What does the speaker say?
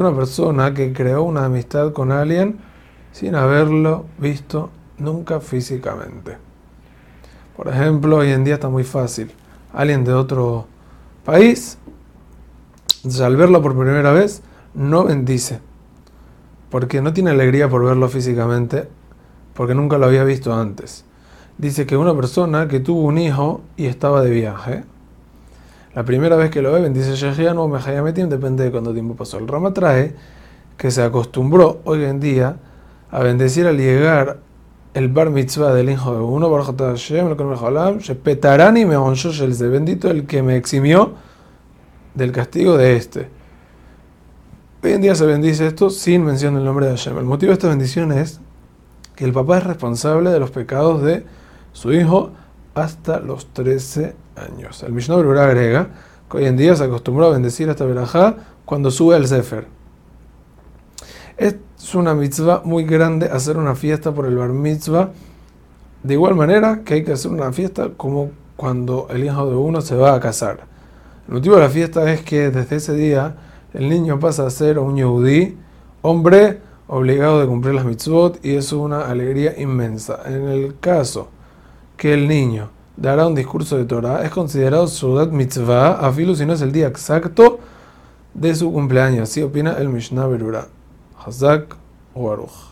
una persona que creó una amistad con alguien sin haberlo visto nunca físicamente. Por ejemplo, hoy en día está muy fácil. Alguien de otro país, al verlo por primera vez, no bendice. Porque no tiene alegría por verlo físicamente, porque nunca lo había visto antes. Dice que una persona que tuvo un hijo y estaba de viaje, la primera vez que lo ve, bendice Shehianu Mehayametim, depende de cuánto tiempo pasó. El Rama trae que se acostumbró hoy en día a bendecir al llegar el bar mitzvah del hijo de uno, petarani me el bendito el que me eximió del castigo de este. Hoy en día se bendice esto sin mención del nombre de Hashem. El motivo de esta bendición es que el papá es responsable de los pecados de su hijo hasta los 13 años. El Mishnah Berurah agrega que hoy en día se acostumbró a bendecir esta verajá cuando sube el Sefer. Es una mitzvah muy grande hacer una fiesta por el bar mitzvah. De igual manera que hay que hacer una fiesta como cuando el hijo de uno se va a casar. El motivo de la fiesta es que desde ese día el niño pasa a ser un yehudí, hombre obligado de cumplir las mitzvot y es una alegría inmensa. En el caso que el niño dará un discurso de Torah, es considerado Sudat Mitzvah, afilo si no es el día exacto de su cumpleaños. Así opina el Mishnah Berura. Hazak Baruch.